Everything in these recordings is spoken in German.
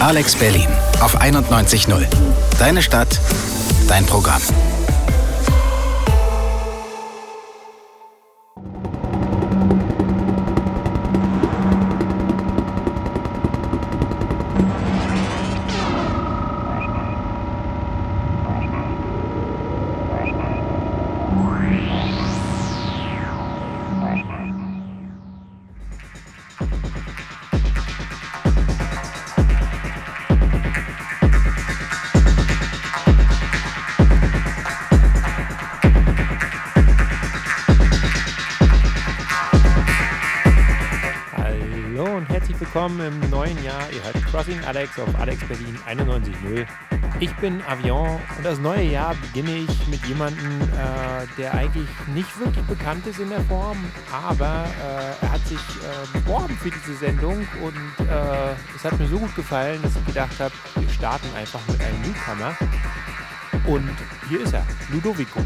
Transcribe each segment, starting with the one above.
Alex Berlin auf 91.0. Deine Stadt, dein Programm. Alex auf Alex Berlin 91.0. Ich bin Avion und das neue Jahr beginne ich mit jemandem, äh, der eigentlich nicht wirklich bekannt ist in der Form, aber äh, er hat sich äh, beworben für diese Sendung und äh, es hat mir so gut gefallen, dass ich gedacht habe, wir starten einfach mit einem Newcomer. Und hier ist er, Ludovico.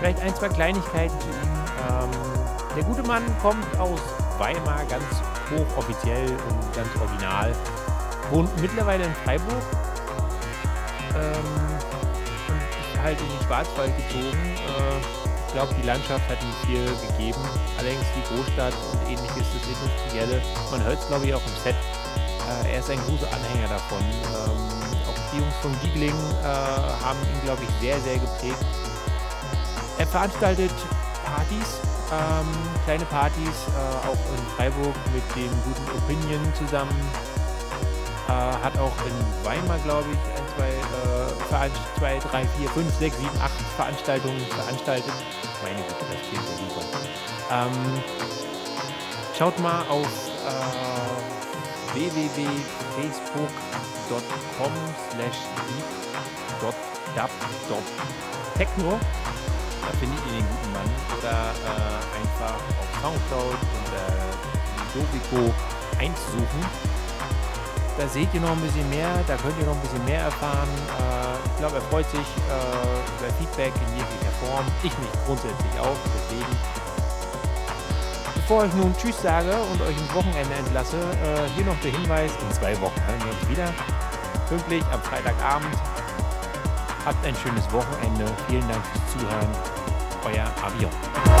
Vielleicht ein, zwei Kleinigkeiten zu ihm. Ähm, der gute Mann kommt aus Weimar, ganz hochoffiziell und ganz original. Wohnt mittlerweile in Freiburg ähm, und ist halt in den Schwarzwald gezogen. Äh, ich glaube, die Landschaft hat ihm viel gegeben. Allerdings die Großstadt und ähnliches, das Industrielle. Man hört es, glaube ich, auch im Set. Äh, er ist ein großer Anhänger davon. Ähm, auch die Jungs von Giegling äh, haben ihn, glaube ich, sehr, sehr geprägt. Er veranstaltet Partys, ähm, kleine Partys, äh, auch in Freiburg mit dem guten Opinion zusammen. Äh, hat auch in Weimar, glaube ich, ein, zwei, äh, zwei, drei, vier, fünf, sechs, sieben, acht Veranstaltungen veranstaltet. Meine Güte, das klingt ja super. Ähm, schaut mal auf äh, www.facebook.com slash techno da findet ihr den guten Mann. Oder äh, einfach auf Soundcloud unter Dobico 1 suchen. Da seht ihr noch ein bisschen mehr, da könnt ihr noch ein bisschen mehr erfahren. Äh, ich glaube, er freut sich äh, über Feedback in jeglicher Form. Ich mich grundsätzlich auch, deswegen. Bevor ich nun Tschüss sage und euch ins Wochenende entlasse, äh, hier noch der Hinweis, in zwei Wochen hören wir uns wieder. Pünktlich am Freitagabend. Habt ein schönes Wochenende. Vielen Dank fürs Zuhören euer Avion.